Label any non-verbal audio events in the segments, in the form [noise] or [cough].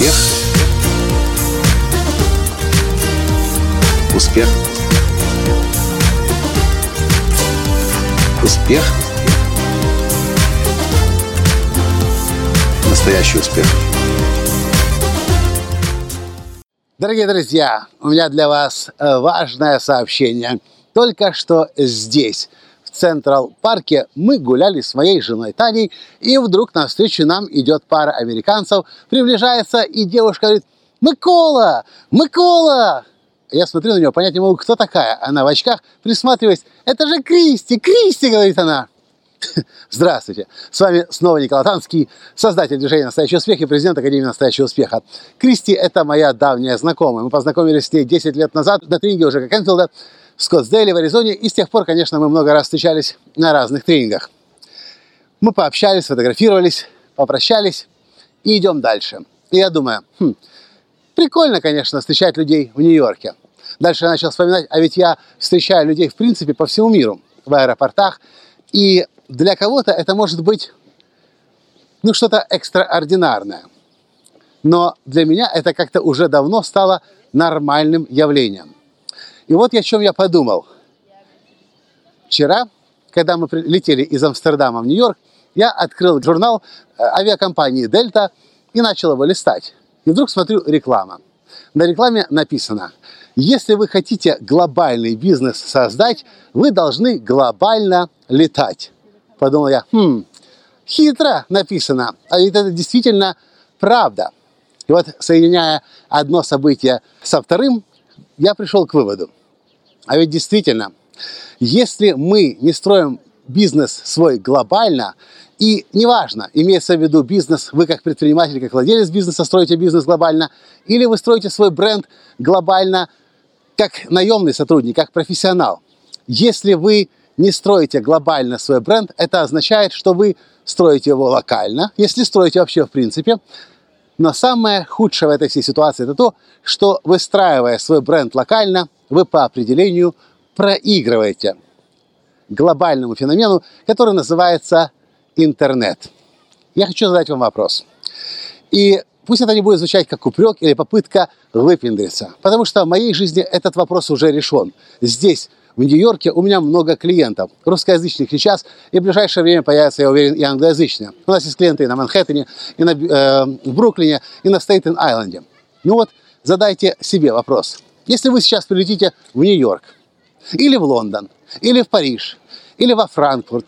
Успех. Успех. Успех. Настоящий успех. Дорогие друзья, у меня для вас э, важное сообщение. Только что здесь, в Централ Парке, мы гуляли с моей женой Таней, и вдруг навстречу нам идет пара американцев, приближается, и девушка говорит, «Микола! Микола!» Я смотрю на нее, понять не могу, кто такая. Она в очках, присматриваясь, «Это же Кристи! Кристи!» — говорит она. [laughs] Здравствуйте! С вами снова Николай Танский, создатель движения «Настоящий успех» и президент Академии «Настоящего успеха». Кристи – это моя давняя знакомая. Мы познакомились с ней 10 лет назад на тренинге уже как Энфилда в Скоттсдейле в Аризоне, и с тех пор, конечно, мы много раз встречались на разных тренингах. Мы пообщались, фотографировались, попрощались и идем дальше. И я думаю, хм, прикольно, конечно, встречать людей в Нью-Йорке. Дальше я начал вспоминать, а ведь я встречаю людей, в принципе, по всему миру, в аэропортах, и для кого-то это может быть ну, что-то экстраординарное. Но для меня это как-то уже давно стало нормальным явлением. И вот о чем я подумал. Вчера, когда мы летели из Амстердама в Нью-Йорк, я открыл журнал э, авиакомпании «Дельта» и начал его листать. И вдруг смотрю реклама. На рекламе написано, если вы хотите глобальный бизнес создать, вы должны глобально летать подумал я, хм, хитро написано, а ведь это действительно правда. И вот, соединяя одно событие со вторым, я пришел к выводу. А ведь действительно, если мы не строим бизнес свой глобально, и неважно, имеется в виду бизнес, вы как предприниматель, как владелец бизнеса строите бизнес глобально, или вы строите свой бренд глобально, как наемный сотрудник, как профессионал. Если вы не строите глобально свой бренд, это означает, что вы строите его локально, если строите вообще в принципе. Но самое худшее в этой всей ситуации это то, что выстраивая свой бренд локально, вы по определению проигрываете глобальному феномену, который называется интернет. Я хочу задать вам вопрос. И пусть это не будет звучать как упрек или попытка выпендриться, потому что в моей жизни этот вопрос уже решен. Здесь, в Нью-Йорке у меня много клиентов, русскоязычных сейчас, и в ближайшее время появятся, я уверен, и англоязычные. У нас есть клиенты и на Манхэттене, и на, э, в Бруклине, и на Стейтен-Айленде. Ну вот, задайте себе вопрос. Если вы сейчас прилетите в Нью-Йорк, или в Лондон, или в Париж, или во Франкфурт,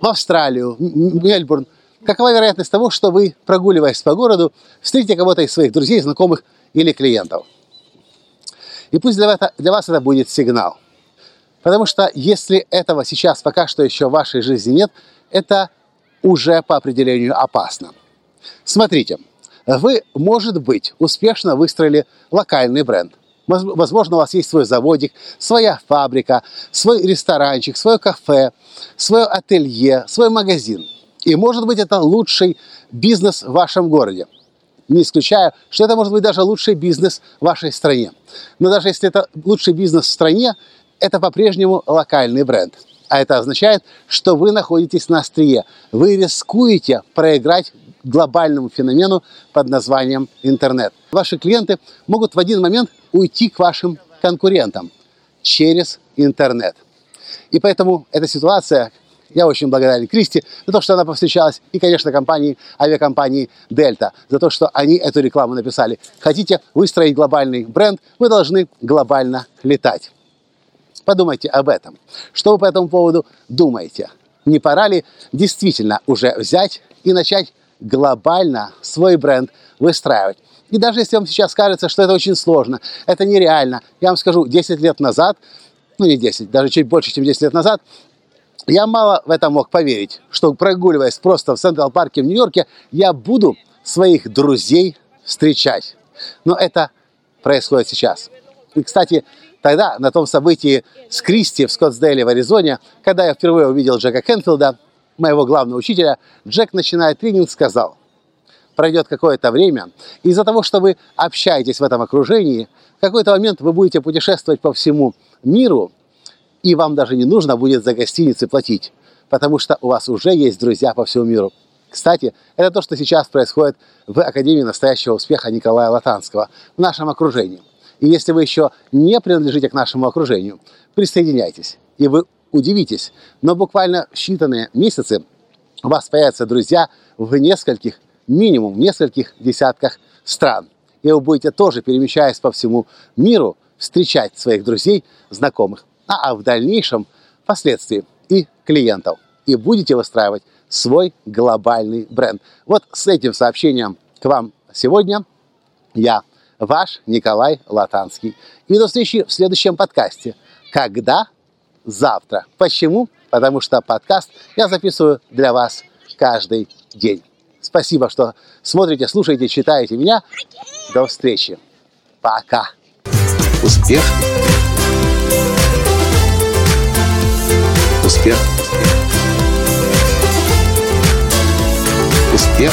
в Австралию, Мельбурн, какова вероятность того, что вы, прогуливаясь по городу, встретите кого-то из своих друзей, знакомых или клиентов? И пусть для, это, для вас это будет сигнал. Потому что если этого сейчас пока что еще в вашей жизни нет, это уже по определению опасно. Смотрите, вы, может быть, успешно выстроили локальный бренд. Возможно, у вас есть свой заводик, своя фабрика, свой ресторанчик, свое кафе, свое ателье, свой магазин. И, может быть, это лучший бизнес в вашем городе. Не исключая, что это может быть даже лучший бизнес в вашей стране. Но даже если это лучший бизнес в стране, это по-прежнему локальный бренд. А это означает, что вы находитесь на острие. Вы рискуете проиграть глобальному феномену под названием интернет. Ваши клиенты могут в один момент уйти к вашим конкурентам через интернет. И поэтому эта ситуация, я очень благодарен Кристи за то, что она повстречалась, и, конечно, компании, авиакомпании Дельта за то, что они эту рекламу написали. Хотите выстроить глобальный бренд, вы должны глобально летать. Подумайте об этом. Что вы по этому поводу думаете? Не пора ли действительно уже взять и начать глобально свой бренд выстраивать? И даже если вам сейчас кажется, что это очень сложно, это нереально, я вам скажу, 10 лет назад, ну не 10, даже чуть больше, чем 10 лет назад, я мало в это мог поверить, что прогуливаясь просто в Централ Парке в Нью-Йорке, я буду своих друзей встречать. Но это происходит сейчас. И, кстати, Тогда, на том событии с Кристи в Скоттсдейле в Аризоне, когда я впервые увидел Джека Кенфилда, моего главного учителя, Джек, начиная тренинг, сказал, пройдет какое-то время, из-за того, что вы общаетесь в этом окружении, в какой-то момент вы будете путешествовать по всему миру, и вам даже не нужно будет за гостиницы платить, потому что у вас уже есть друзья по всему миру. Кстати, это то, что сейчас происходит в Академии настоящего успеха Николая Латанского, в нашем окружении. И если вы еще не принадлежите к нашему окружению, присоединяйтесь, и вы удивитесь. Но буквально в считанные месяцы у вас появятся друзья в нескольких, минимум в нескольких десятках стран. И вы будете тоже, перемещаясь по всему миру, встречать своих друзей, знакомых, а, а в дальнейшем, впоследствии, и клиентов. И будете выстраивать свой глобальный бренд. Вот с этим сообщением к вам сегодня я, ваш Николай Латанский. И до встречи в следующем подкасте. Когда? Завтра. Почему? Потому что подкаст я записываю для вас каждый день. Спасибо, что смотрите, слушаете, читаете меня. До встречи. Пока. Успех. Успех. Успех.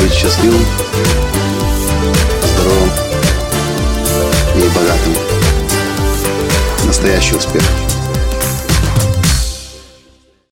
Быть счастливым, здоровым и богатым. Настоящий успех.